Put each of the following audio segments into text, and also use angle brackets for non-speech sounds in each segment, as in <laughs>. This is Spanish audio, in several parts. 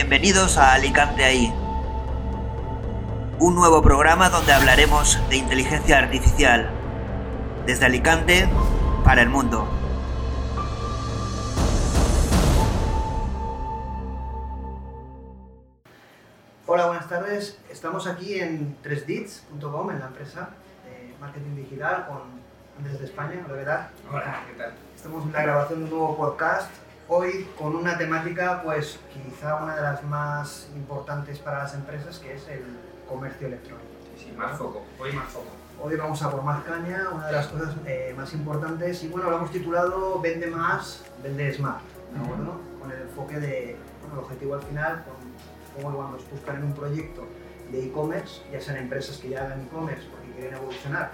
Bienvenidos a Alicante ahí. Un nuevo programa donde hablaremos de inteligencia artificial. Desde Alicante para el mundo. Hola, buenas tardes. Estamos aquí en 3dits.com, en la empresa de marketing digital con Andrés de España, ¿la verdad? Hola, ¿qué tal? Estamos en la grabación de un nuevo podcast, hoy con una temática, pues quizá una de las más importantes para las empresas, que es el comercio electrónico. Sí, más foco, hoy más foco. Hoy vamos a por más caña, una de las cosas eh, más importantes, y bueno, lo hemos titulado Vende más, vende smart, ¿de acuerdo? Con el enfoque de, bueno, el objetivo al final, con cómo cuando nos buscan en un proyecto de e-commerce, ya sean empresas que ya hagan e-commerce porque quieren evolucionar,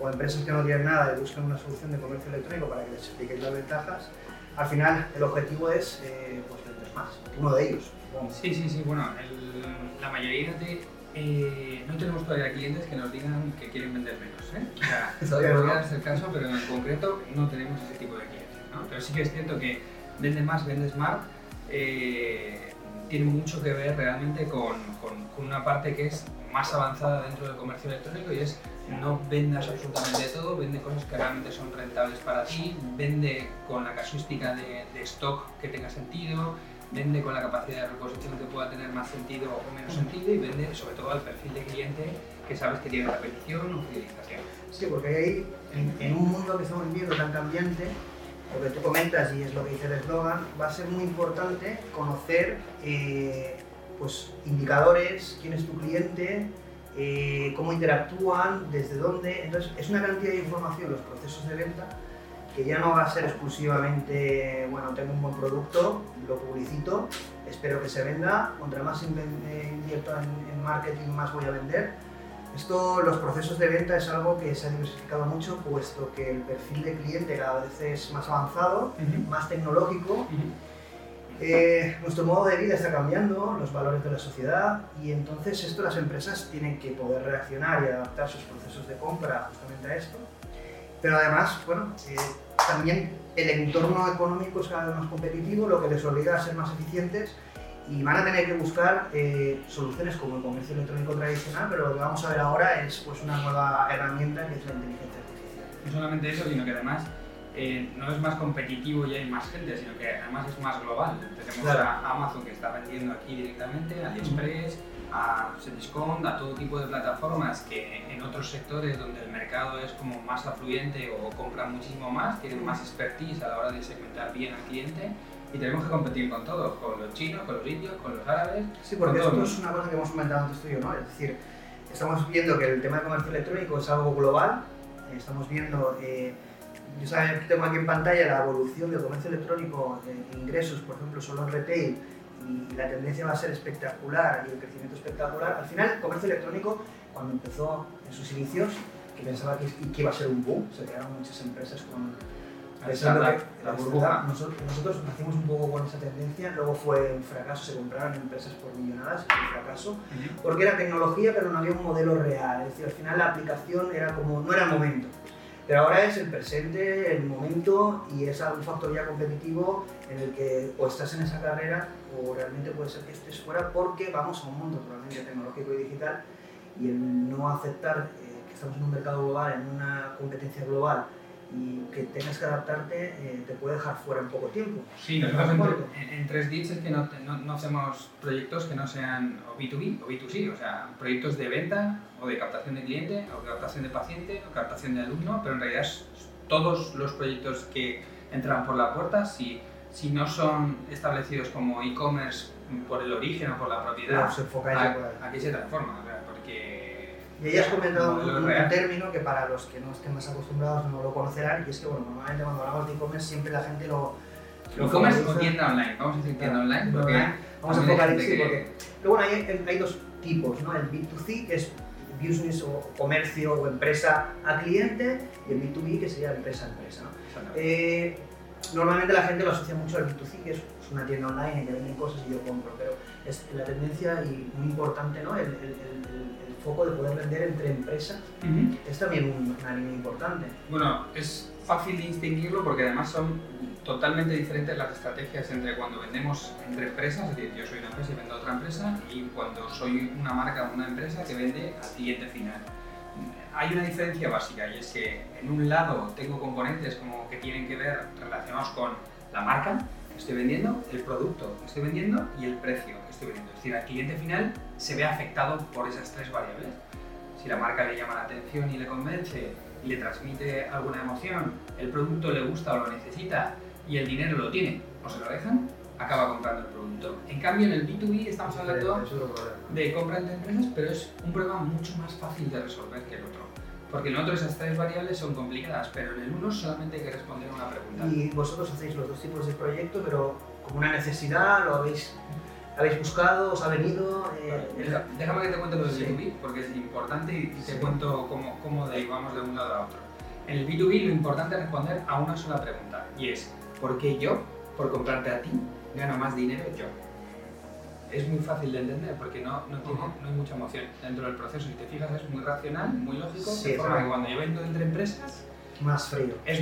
o empresas que no tienen nada y buscan una solución de comercio electrónico para que les expliquen las ventajas, al final el objetivo es eh, pues vender más, uno de ellos. supongo. Sí, sí, sí, bueno, el- la mayoría de... eh, no tenemos todavía clientes que nos digan que quieren vender menos, ¿eh? O sea, <laughs> Todavía no. ser el caso, pero en concreto no tenemos ese tipo de clientes, ¿no? Pero sí que es cierto que vende más, vende smart, eh, tiene mucho que ver realmente con, con- con una parte que es más avanzada dentro del comercio electrónico y es no vendas absolutamente todo, vende cosas que realmente son rentables para ti, vende con la casuística de, de stock que tenga sentido, vende con la capacidad de reposición que pueda tener más sentido o menos sentido y vende sobre todo al perfil de cliente que sabes que tiene repetición o fidelización. Sí, porque ahí, en, en un mundo que estamos viviendo tan cambiante, lo que tú comentas y es lo que dice el eslogan, va a ser muy importante conocer eh, pues, indicadores, quién es tu cliente, eh, cómo interactúan, desde dónde. Entonces, es una cantidad de información los procesos de venta que ya no va a ser exclusivamente, bueno, tengo un buen producto, lo publicito, espero que se venda, contra más eh, invierto en, en marketing, más voy a vender. Esto, los procesos de venta es algo que se ha diversificado mucho, puesto que el perfil de cliente cada vez es más avanzado, más tecnológico. Eh, nuestro modo de vida está cambiando, los valores de la sociedad, y entonces esto las empresas tienen que poder reaccionar y adaptar sus procesos de compra justamente a esto. Pero además, bueno, eh, también el entorno económico es cada vez más competitivo, lo que les obliga a ser más eficientes y van a tener que buscar eh, soluciones como el comercio electrónico tradicional, pero lo que vamos a ver ahora es pues, una nueva herramienta que es la inteligencia artificial. No solamente eso, sino que además eh, no es más competitivo y hay más gente, sino que además es más global. Tenemos Claro. a Amazon que está vendiendo aquí directamente, a AliExpress, a Cdiscount, a todo tipo de plataformas que en otros sectores donde el mercado es como más afluente o compran muchísimo más, tienen más expertise a la hora de segmentar bien al cliente y tenemos que competir con todos, con los chinos, con los indios, con los árabes. Sí, porque esto es una cosa que hemos comentado antes tú y yo, ¿no? Es decir, estamos viendo que el tema de comercio electrónico es algo global, estamos viendo, eh, yo sabe- tengo aquí en pantalla la evolución del comercio electrónico en ingresos, por ejemplo, solo en retail, y la tendencia va a ser espectacular y el crecimiento espectacular. Al final, el comercio electrónico, cuando empezó en sus inicios, que pensaba que, que iba a ser un boom, se crearon muchas empresas con pensando que startup, la burbuja. nosotros, nosotros nacimos un poco con esa tendencia, luego fue un fracaso, se compraron empresas por millonadas, fue un fracaso, porque era tecnología pero no había un modelo real, es decir, al final la aplicación era como, no era el momento. Pero ahora es el presente, el momento y es un factor ya competitivo en el que o estás en esa carrera o realmente puede ser que estés fuera porque vamos a un mundo totalmente tecnológico y digital y el no aceptar eh, que estamos en un mercado global, en una competencia global y que tengas que adaptarte eh, te puede dejar fuera en poco tiempo. Sí, nosotros en, en, en 3Dits es que no, no, no hacemos proyectos que no sean o B2B o B2C, o sea, proyectos de venta o de captación de cliente o de captación de paciente o captación de alumno, pero en realidad todos los proyectos que entran por la puerta, si, si no son establecidos como e-commerce por el origen o por la propiedad, a- aquí se transforma, porque... Y ahí has comentado un, un término que para los que no estén más acostumbrados no lo conocerán, y es que bueno, normalmente cuando hablamos de e-commerce siempre la gente lo... lo E-commerce o tienda online, vamos a decir tienda online, porque online. Vamos a enfocar en sí, porque... que- Pero bueno, hay, hay dos tipos, ¿no? El B2C, que es business o comercio o empresa a cliente, y el B2B, que sería empresa a empresa, ¿no? Eh, normalmente la gente lo asocia mucho al B2C, que es una tienda online en que venden cosas y yo compro, pero es la tendencia y muy importante, ¿no? El- el- el foco de poder vender entre empresas Ujú. es también un- una línea importante. Bueno, es fácil distinguirlo porque además son totalmente diferentes las estrategias entre cuando vendemos entre empresas, es decir, yo soy una empresa y vendo a otra empresa, y cuando soy una marca o una empresa que vende al cliente final. Hay una diferencia básica y es que en un lado tengo componentes como que tienen que ver relacionados con la marca estoy vendiendo, el producto que estoy vendiendo y el precio que estoy vendiendo. Es decir, al cliente final se ve afectado por esas tres variables. Si la marca le llama la atención y le convence y le transmite alguna emoción, el producto le gusta o lo necesita y el dinero lo tiene o se lo dejan, acaba comprando el producto. En cambio, en el B2B estamos hablando de compra entre empresas, pero es un problema mucho más fácil de resolver que el otro. Porque en otro esas tres variables son complicadas, pero en el uno solamente hay que responder una pregunta. Y vosotros hacéis los dos tipos de proyecto, pero como una necesidad, lo habéis, habéis buscado, os ha venido. Eh, déjame que te cuente lo del B2B, porque es importante y te cuento cómo, cómo derivamos de un lado a otro. En el B2B lo importante es responder a una sola pregunta, y es, ¿por qué yo, por comprarte a ti, gano más dinero yo? Es muy fácil de entender porque no, no, tiene, no hay mucha emoción dentro del proceso. Si te fijas, es muy racional, muy lógico. Sí, de forma claro. que cuando yo vendo entre empresas, Más frío. es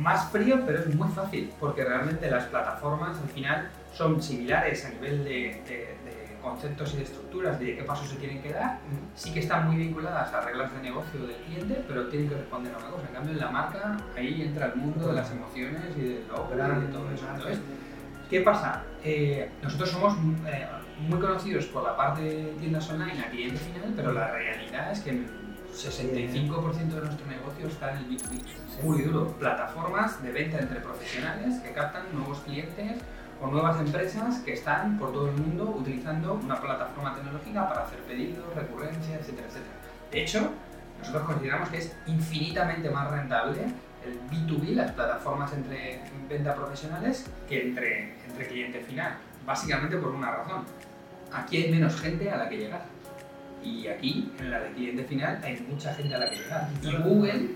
más frío, pero es muy fácil, porque realmente las plataformas al final son similares a nivel de, de- de conceptos y de estructuras, de qué pasos se tienen que dar. Sí que están muy vinculadas a reglas de negocio del cliente, pero tienen que responder a una cosa. En cambio, en la marca, ahí entra el mundo de las emociones y del logo y de todo eso. Entonces, ¿Qué pasa? Eh, nosotros somos eh, muy conocidos por la parte de tiendas online a cliente final, pero la realidad es que el 65% de nuestro negocio está en el B2B. Puro y duro. Plataformas de venta entre profesionales que captan nuevos clientes o nuevas empresas que están por todo el mundo utilizando una plataforma tecnológica para hacer pedidos, recurrencias, etcétera, etcétera. De hecho, nosotros consideramos que es infinitamente más rentable el B2B, las plataformas entre venta profesionales, que entre, entre cliente final. Básicamente por una razón. Aquí hay menos gente a la que llegar. Y aquí, en la de cliente final, hay mucha gente a la que llegar. Y Google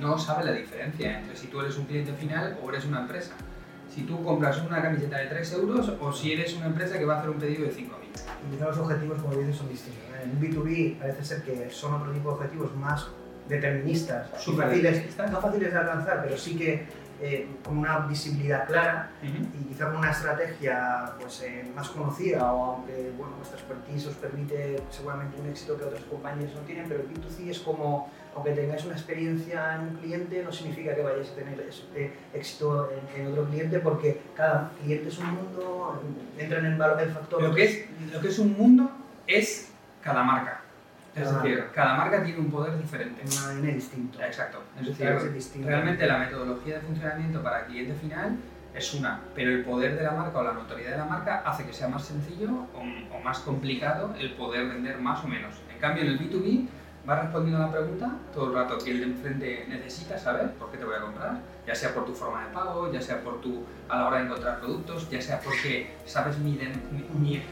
no sabe la diferencia entre si tú eres un cliente final o eres una empresa. Si tú compras una camiseta de 3 euros o si eres una empresa que va a hacer un pedido de 5.000. Y quizá los objetivos, como dices, son distintos. En un B2B parece ser que son otro tipo de objetivos más deterministas, fáciles, no fáciles de alcanzar, pero sí que eh, con una visibilidad clara y quizá con una estrategia pues, eh, más conocida o aunque bueno, vuestra expertise os permite seguramente un éxito que otras compañías no tienen, pero el B2C es como, aunque tengáis una experiencia en un cliente, no significa que vayáis a tener es- eh, éxito en, en otro cliente porque cada cliente es un mundo, entra en el, valor, el factor... Lo que, es, lo que es un mundo es cada marca. Es decir, marca. cada marca tiene un poder diferente. un ADN distinto. Exacto. Es decir, realmente la metodología de funcionamiento para el cliente final es una, pero el poder de la marca o la notoriedad de la marca hace que sea más sencillo o, o más complicado el poder vender más o menos. En cambio, en el B2B vas respondiendo a la pregunta todo el rato que el de enfrente necesita saber por qué te voy a comprar, ya sea por tu forma de pago, ya sea por tu a la hora de encontrar productos, ya sea porque sabes mi, de-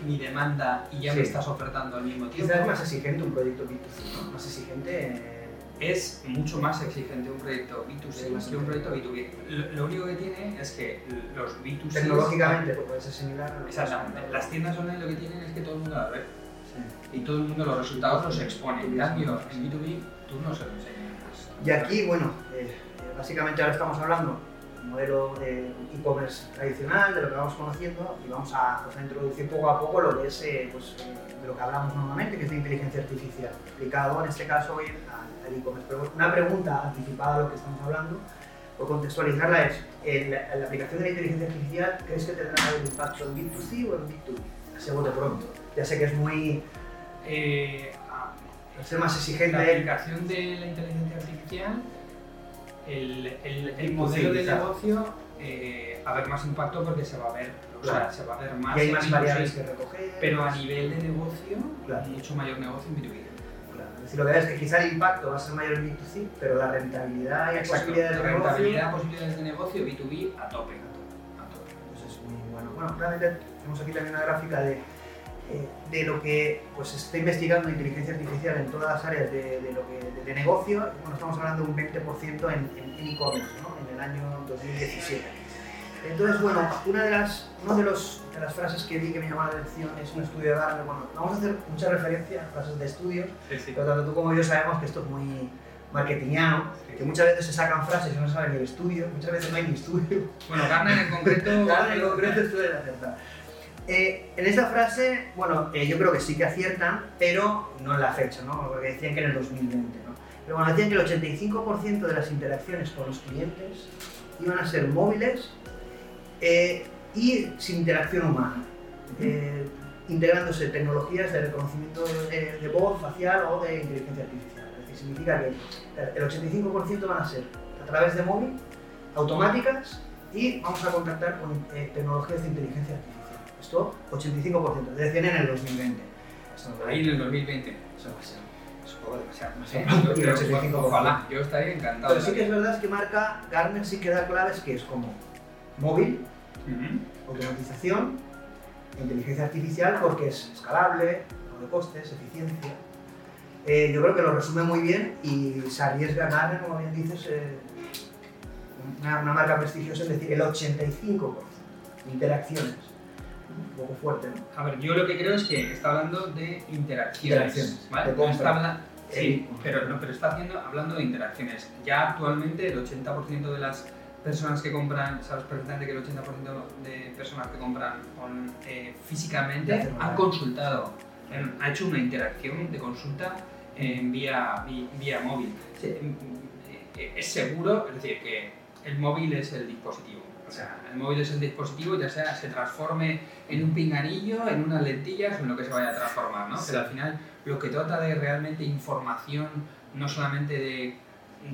mi, demanda y ya me estás ofertando al mismo tiempo. Quizás es más exigente un proyecto B2C, ¿no? Más exigente... eh, es mucho más exigente un proyecto Sí, B2C más que un proyecto exigente. B2B. Lo, lo único que tiene es que los B2C... tecnológicamente pues, puede ser similar. ¿no? Exactamente. Las tiendas online lo que tienen es que todo el mundo las ve Y todo el mundo los resultados los expone. En cambio, en B2B tú no se lo enseñas. Y aquí, bueno, eh, básicamente ahora estamos hablando del modelo de e-commerce tradicional, de lo que vamos conociendo, y vamos a, introducir poco a poco lo que es eh, pues, eh, de lo que hablamos normalmente, que es de inteligencia artificial, aplicado en este caso hoy al e-commerce. Pero una pregunta anticipada a lo que estamos hablando, por contextualizarla es, ¿en la, en aplicación de la inteligencia artificial crees que tendrá mayor impacto en B2C o en B2B? Así a bote pronto. Ya sé que es muy... Eh, a- ser más la exigente. aplicación de la inteligencia artificial, el, el, el B2C, modelo de negocio eh, a haber más impacto porque se va a ver, o sea, se va a ver más. Y hay más B2C, variables que recoger. Pero a nivel de negocio, Claro. mucho mayor negocio en B2B. Claro, Es decir, lo que ves es que quizá el impacto va a ser mayor en B2C, pero la rentabilidad y Exacto. posibilidades de Rentabilidad, negocio posibilidades de negocio, B2B a tope. A tope. pues es muy bueno. Bueno, realmente tenemos aquí también una gráfica de, de lo que pues, se está investigando inteligencia artificial en todas las áreas de, de lo que, de, de negocio. Bueno, estamos hablando de un 20% en en- en e-commerce ¿no? en el año 2017. Entonces, bueno, una de las, una de, los, de las frases que vi que me llamó la atención es un estudio de Gartner. Bueno, vamos a hacer mucha referencia a frases de estudios, Sí, sí. pero tanto tú como yo sabemos que esto es muy, marketingiano, que muchas veces se sacan frases y no saben ni el estudio, muchas veces no hay ni estudio. Bueno, Garner en concreto... <laughs> Garner en concreto suele acertar. Eh, en esta frase, bueno, eh, yo creo que sí que aciertan, pero no en la fecha, ¿no? Porque decían que en el 2020, ¿no? Pero bueno, decían que el 85% de las interacciones con los clientes iban a ser móviles eh, y sin interacción humana, eh, integrándose tecnologías de reconocimiento de, de voz facial o de inteligencia artificial. Es decir, significa que el 85% van a ser a través de móvil, automáticas y vamos a contactar con eh, tecnologías de inteligencia artificial. Esto 85%, decían en el 2020. Esto Ahí en el 2020. Eso va a ser es un poco demasiado, no sé. <laughs> yo Y el creo que 85%. ojalá, yo estaría encantado. Pero sí que es verdad que marca, Gartner sí que da claves que es como móvil, automatización, inteligencia artificial porque es escalable, no de costes, eficiencia. Eh, yo creo que lo resume muy bien y se arriesga Gartner, como bien dices, eh, una, una marca prestigiosa, es decir, el 85% de interacciones. Un poco fuerte, ¿no? A ver, yo lo que creo es que está hablando de interacciones, Interacciones, ¿vale? de está habla- Sí, Eh, pero, no, pero está haciendo, hablando de interacciones. Ya actualmente el 80% de las personas que compran, sabes perfectamente que el 80% de personas que compran on- eh, físicamente han consultado, han- ha hecho una interacción de consulta en vía, vi- vía móvil. Se- eh, Es seguro, es decir, que el móvil es el dispositivo. O sea, el móvil es el dispositivo, ya sea se transforme en un pinganillo, en unas lentillas o en lo que se vaya a transformar, ¿no? Sí. Pero al final lo que trata de realmente información, no solamente de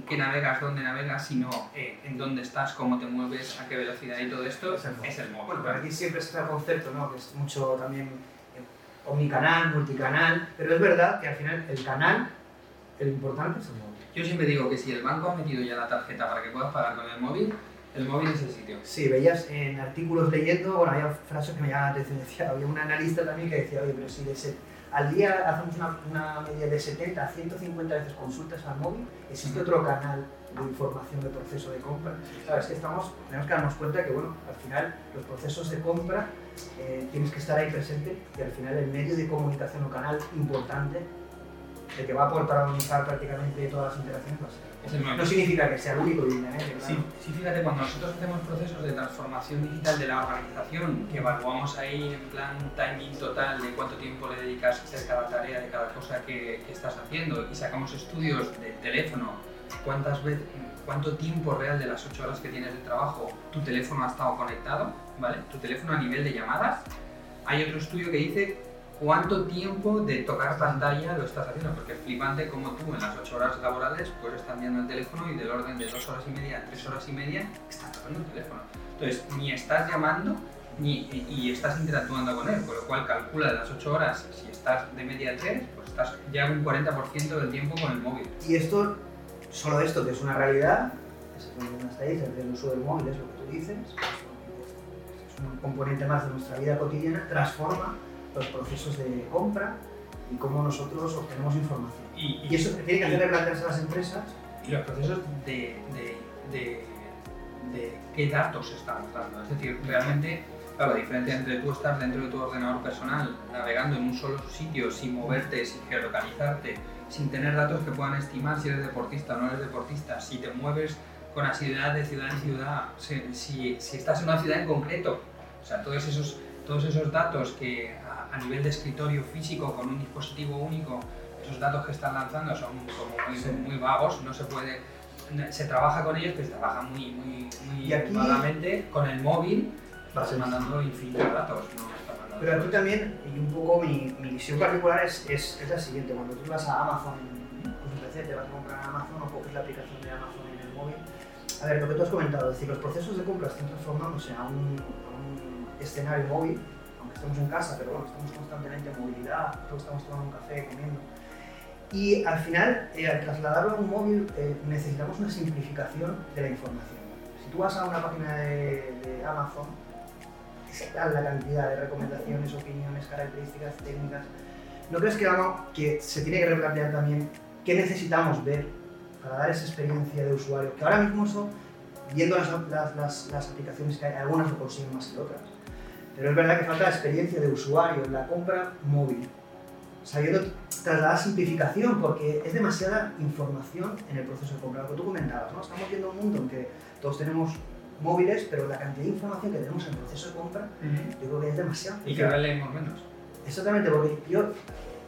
qué navegas, dónde navegas, sino eh, en dónde estás, cómo te mueves, a qué velocidad y todo esto, Es el móvil. es el móvil. Bueno, pero aquí siempre está el concepto, ¿no? Que es mucho también eh, omnicanal, multicanal, pero es verdad que al final el canal, el importante es el móvil. Yo siempre digo que si el banco ha metido ya la tarjeta para que puedas pagar con el móvil, el móvil es el sitio. Sí, veías en artículos leyendo, bueno, había frases que me llamaban la atención, decía, había un analista también que decía, oye, pero si de al día hacemos una, una media de 70 a 150 veces consultas al móvil, ¿existe otro canal de información de proceso de compra? Claro, es que estamos, tenemos que darnos cuenta que, bueno, al final los procesos de compra eh, tienes que estar ahí presente y al final el medio de comunicación o canal importante, el que va a protagonizar prácticamente todas las interacciones va a ser. No significa que sea el único, evidentemente, Sí, claro. sí, fíjate, cuando nosotros hacemos procesos de transformación digital de la organización, que evaluamos ahí en plan timing total de cuánto tiempo le dedicas a hacer cada tarea, de cada cosa que, que estás haciendo, y sacamos estudios del teléfono, cuántas veces, cuánto tiempo real de las 8 horas que tienes de trabajo tu teléfono ha estado conectado, ¿vale? Tu teléfono a nivel de llamadas. Hay otro estudio que dice cuánto tiempo de tocar pantalla lo estás haciendo, porque es flipante como tú en las 8 horas laborales pues estás viendo el teléfono y del orden de 2 horas y media a 3 horas y media estás tocando el teléfono. Entonces, ni estás llamando ni, y, estás interactuando con él, con lo cual calcula de las 8 horas, si estás de media a 3, pues estás ya un 40% del tiempo con el móvil. Y esto, solo esto que es una realidad, es una uso del móvil es lo que tú dices, es un componente más de nuestra vida cotidiana, transforma los procesos de compra y cómo nosotros obtenemos información. Y, Y eso tiene que hacer replantearse a las empresas. y los procesos de, de, de, de qué datos estamos dando. Es decir, realmente, claro, la diferencia entre tú estar dentro de tu ordenador personal, navegando en un solo sitio, sin moverte, sin geolocalizarte, sin tener datos que puedan estimar si eres deportista o no eres deportista, si te mueves con asiduidad de ciudad en ciudad, si, si, si estás en una ciudad en concreto, o sea, todos esos, todos esos datos que a, a nivel de escritorio físico con un dispositivo único esos datos que están lanzando son como muy, Sí. muy vagos, no se puede, se trabaja con ellos, pero se trabaja muy, muy, muy aquí- vagamente. Con el móvil Va a vas mandando infinitos datos, no mandando Pero aquí también, y un poco mi, mi visión particular es, es, es la siguiente, cuando tú vas a Amazon con tu PC, te vas a comprar en Amazon o coges la aplicación de Amazon en el móvil, a ver, lo que tú has comentado, es decir, los procesos de compra están transformándose a un, a un escenario móvil, estemos en casa, pero bueno, estamos constantemente en movilidad, todos estamos tomando un café, comiendo. Y al final, eh, al trasladarlo a un móvil, eh, necesitamos una simplificación de la información. Si tú vas a una página de, de Amazon, es tal la cantidad de recomendaciones, opiniones, características técnicas. ¿No crees que, vamos, que se tiene que replantear también qué necesitamos ver para dar esa experiencia de usuario? Que ahora mismo eso, viendo las, las, las, las aplicaciones que hay, algunas lo consiguen más que otras. Pero es verdad que falta la experiencia de usuario en la compra móvil. sabiendo trasladar simplificación, porque es demasiada información en el proceso de compra. Lo que tú comentabas, ¿no? Estamos viendo un mundo en que todos tenemos móviles, pero la cantidad de información que tenemos en el proceso de compra, yo creo que es demasiado. Y cada vez leemos menos. Exactamente, porque yo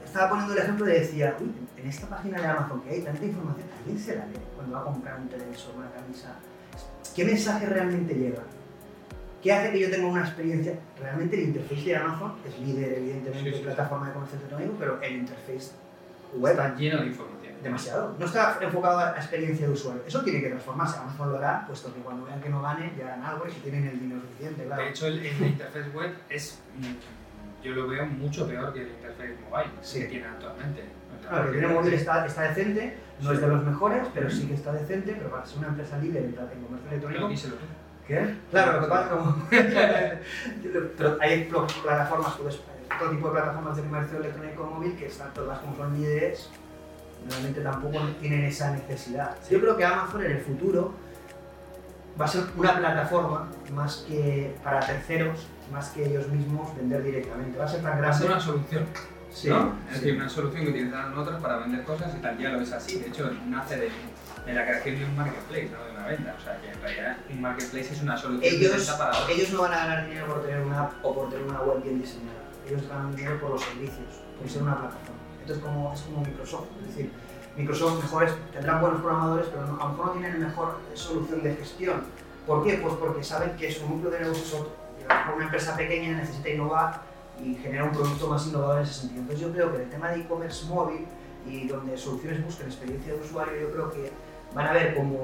estaba poniendo el ejemplo y decía, uy, en esta página de Amazon que hay tanta información, ¿alguien se la lee cuando va a comprar un televisor, una camisa? ¿Qué mensaje realmente llega? ¿Qué hace que yo tenga una experiencia? Realmente el interface de Amazon es líder, evidentemente, Sí, sí, en plataforma de comercio electrónico, pero el interface web Está lleno de información. demasiado. No está enfocado a la experiencia de usuario. Eso tiene que transformarse. Amazon lo hará, puesto que cuando vean que no gane, ya harán algo y tienen el dinero suficiente, claro. De hecho, el, el interfaz web es, yo lo veo mucho peor que el interfaz mobile Sí. que tiene actualmente. Claro, que tiene móvil está, está decente, no es de los mejores, pero sí que está decente, pero para ser una empresa líder en, comercio electrónico... Claro, lo que pasa es como... <laughs> pero hay pl- plataformas, pues, todo tipo de plataformas de comercio electrónico móvil que están todas como son líderes, realmente tampoco tienen esa necesidad. Yo creo que Amazon en el futuro va a ser una plataforma más que para terceros, más que ellos mismos vender directamente. Va a ser tan Va a ser una solución, Sí, ¿no? Es sí. decir, una solución que utilizan otros para vender cosas y tal día lo es así. De hecho, nace de, de la creación de un marketplace, no venta. O sea, que en realidad un marketplace es una solución ellos, para otros. ellos no van a ganar dinero por tener una app o por tener una web bien diseñada. Ellos ganan dinero por los servicios, por ser una plataforma. Entonces como, es como Microsoft. Es decir, Microsoft mejores, tendrán buenos programadores, pero a lo mejor no tienen mejor solución de gestión. ¿Por qué? Pues porque saben que su núcleo de negocio es otro. Y a lo mejor una empresa pequeña necesita innovar y generar un producto más innovador en ese sentido. Entonces yo creo que el tema de e-commerce móvil y donde soluciones busquen experiencia de usuario, yo creo que van a ver como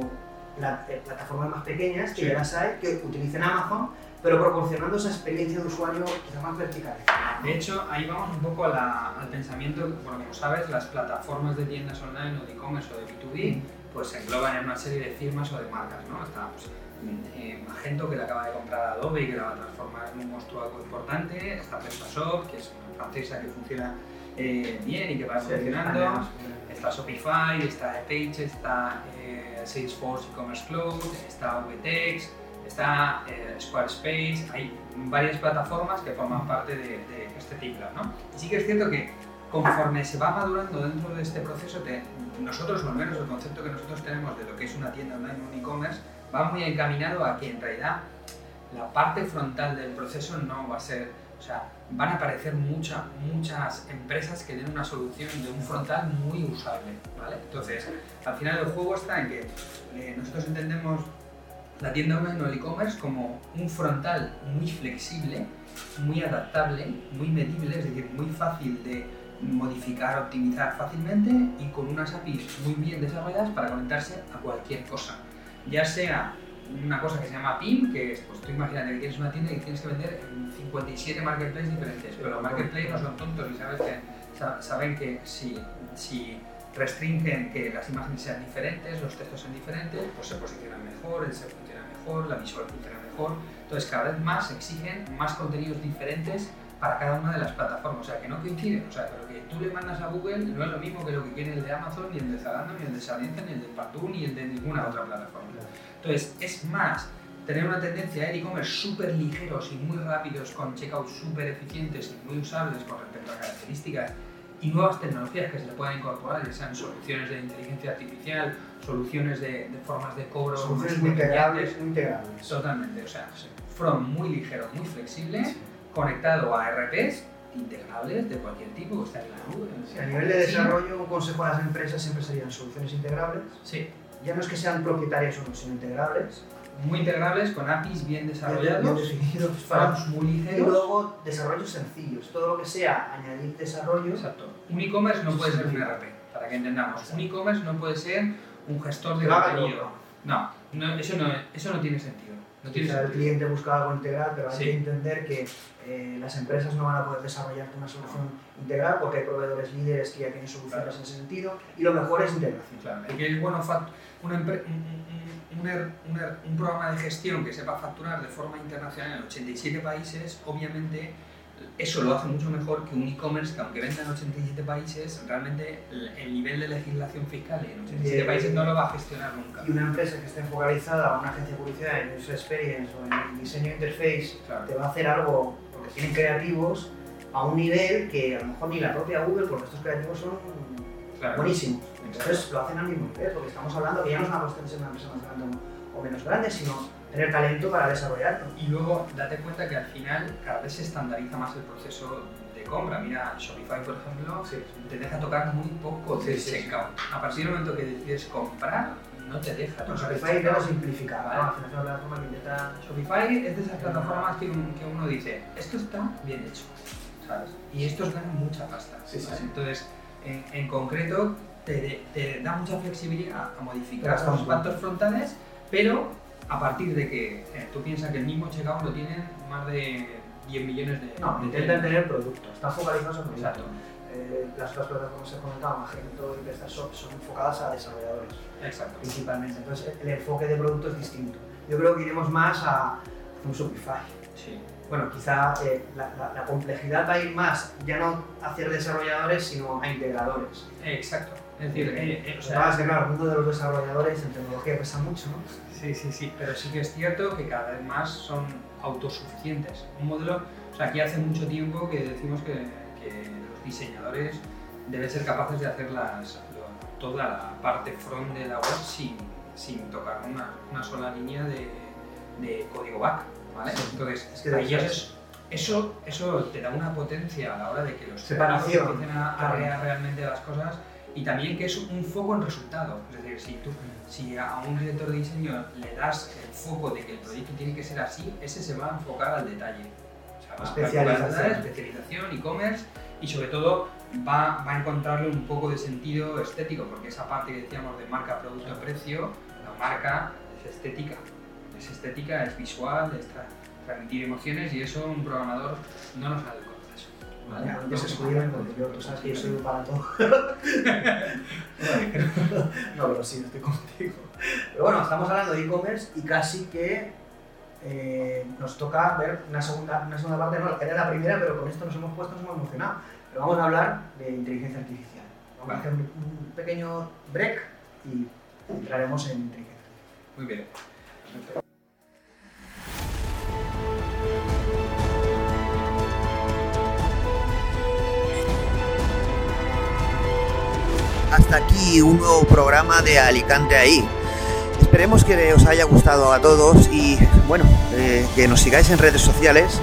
plataformas más pequeñas, que Sí. ya las hay, que utilicen Amazon, pero proporcionando esa experiencia de usuario quizá más vertical. De hecho, ahí vamos un poco a la- al pensamiento, bueno, como sabes, las plataformas de tiendas online o de e-commerce o de B2B, pues se engloban en una serie de firmas o de marcas, ¿no? Está pues, eh, Magento, que la acaba de comprar Adobe y que la va a transformar en un monstruo algo importante, está PrestaShop, que es una francesa que funciona eh, bien y que va evolucionando, está Shopify, está Page, está eh, Salesforce E-Commerce Cloud, está VTEX, está eh, Squarespace, hay varias plataformas que forman parte de, de este TikTok, ¿no? Y sí que es cierto que conforme se va madurando dentro de este proceso, te- nosotros, o al menos el concepto que nosotros tenemos de lo que es una tienda online un e-commerce, va muy encaminado a que en realidad la parte frontal del proceso no va a ser, o sea, van a aparecer mucha- muchas empresas que den una solución de un frontal muy usable, ¿vale? Entonces, al final el juego está en que eh, nosotros entendemos la tienda online o el e-commerce como un frontal muy flexible, muy adaptable, muy medible, es decir, muy fácil de modificar, optimizar fácilmente y con unas APIs muy bien desarrolladas para conectarse a cualquier cosa. Ya sea una cosa que se llama PIM, que es, pues tú imagínate que tienes una tienda y tienes que vender en 57 marketplaces diferentes, pero los marketplaces no son tontos y sabes que, sa- saben que si, si restringen que las imágenes sean diferentes, los textos sean diferentes, pues se posicionan mejor, el SEO funciona mejor, la visual funciona mejor. Entonces cada vez más exigen más contenidos diferentes para cada una de las plataformas, o sea que no coinciden, o sea que tú le mandas a Google no es lo mismo que lo que quiere el de Amazon, ni el de Zalando, ni el de Saliente, ni el de Pardú, ni el de ninguna otra plataforma. Entonces es más tener una tendencia de e-commerce súper ligeros y muy rápidos, con checkouts súper eficientes y muy usables con respecto a características y nuevas tecnologías que se le puedan incorporar, ya sean soluciones de inteligencia artificial, soluciones de, de formas de cobro Soluciones muy integrables, muy integrables. Totalmente, o sea, front muy ligero, muy flexible, conectado a RPs integrables de cualquier tipo, que está en la nube. Sí, a nivel de desarrollo, un consejo a las empresas siempre serían soluciones integrables. Sí, Ya no es que sean propietarias o no, sino integrables. muy integrables, con APIs bien Bien desarrollados, definidos para muy Y ligeros. luego desarrollos sencillos. Todo lo que sea añadir desarrollo. Exacto. Un e-commerce no puede ser un RP, para que entendamos. Un e-commerce no puede ser un gestor de contenido. No, no, eso, no, eso no tiene sentido. No el cliente busca algo integral, pero hay Sí. que entender que eh, las empresas no van a poder desarrollar una solución integral porque hay proveedores líderes que ya tienen soluciones Claro. en ese sentido y lo mejor es integración. Claro, y que es bueno una un, un- un er- er- un programa de gestión que sepa facturar de forma internacional en 87 países, obviamente eso lo hace mucho mejor que un e-commerce que aunque venda en 87 países, realmente el, el nivel de legislación fiscal en 87 Eh, países no lo va a gestionar nunca. Y una empresa que esté focalizada una agencia de publicidad en user experience o en diseño de interface Claro. te va a hacer algo porque tienen creativos, a un nivel que a lo mejor ni la propia Google, porque estos creativos son Claro. buenísimos. Entonces lo hacen al mismo nivel, porque estamos hablando que ya no es una cuestión de ser una empresa más grande o menos grande, sino tener talento para desarrollarlo. Y luego date cuenta que al final cada vez se estandariza más el proceso de compra. Mira, Shopify, por ejemplo, te deja tocar muy poco Sí, del sí, sí. checkout. A partir del momento que decides comprar, no te deja el Shopify checkout. debe simplificar, ¿no? Vale. Al final es una plataforma que intenta... Shopify es de esas plataformas que, un- que uno dice, esto está bien hecho, ¿sabes? Y estos ganan mucha pasta. Sí, sí, ¿vale? sí. Entonces, en, en concreto, te, te da mucha flexibilidad a modificar los un pactos frontales, pero a partir de que eh, tú piensas que el mismo checkout lo tienen más de 10 millones de... No, de intentan tener producto, están focalizados en producto. Exacto. Eh, las otras plataformas que he comentado, Magento y PrestaShop, son enfocadas a desarrolladores Exacto. principalmente. Entonces el enfoque de producto es distinto. Yo creo que iremos más a un Shopify. Sí. Bueno, quizá eh, la, la- la complejidad va a ir más, ya no hacia desarrolladores, sino a integradores. Exacto. Es decir, eh, eh, o sea, sea, que claro, el mundo de los desarrolladores en tecnología pesa mucho, ¿no? Sí, sí, sí, pero sí que es cierto que cada vez más son autosuficientes. Un modelo, o sea, aquí hace mucho tiempo que decimos que, que los diseñadores deben ser capaces de hacer las, lo- toda la parte front de la web sin, sin tocar una, una sola línea de, de código back, ¿vale? Entonces, Es que ahí eso es- eso, eso te da una potencia a la hora de que los Separación, a, a crear realmente las cosas y también que es un foco en resultado. Es decir, si tú si a un director de diseño le das el foco de que el proyecto tiene que ser así, ese se va a enfocar al detalle. O sea, va a Especialización. detalle, especialización, e-commerce y sobre todo va, va a encontrarle un poco de sentido estético, porque esa parte que decíamos de marca, producto, precio, la marca es estética. Es estética, es visual, es tra- transmitir emociones y eso un programador no nos eso. ¿Vale? Antes escudieron porque yo, tú sabes que yo soy un para todo. <laughs> no, pero sí, estoy contigo. Pero bueno, estamos hablando de e-commerce y casi que eh, nos toca ver una segunda, una segunda parte, no, era la primera, pero con esto nos hemos puesto, nos hemos emocionado. Pero vamos a hablar de inteligencia artificial. Vamos a hacer un, un pequeño break y entraremos en inteligencia artificial. Muy bien. Hasta un nuevo programa de Alicante ahí. Esperemos que os haya gustado a todos y bueno, eh, que nos sigáis en redes sociales,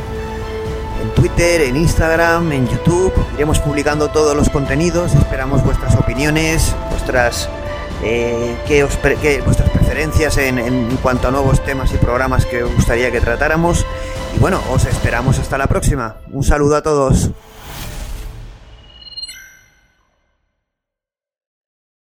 en Twitter, en Instagram, en YouTube. Iremos publicando todos los contenidos. Esperamos vuestras opiniones, vuestras eh, qué- vuestras preferencias en, en cuanto a nuevos temas y programas que os gustaría que tratáramos. Y bueno, os esperamos hasta la próxima. Un saludo a todos.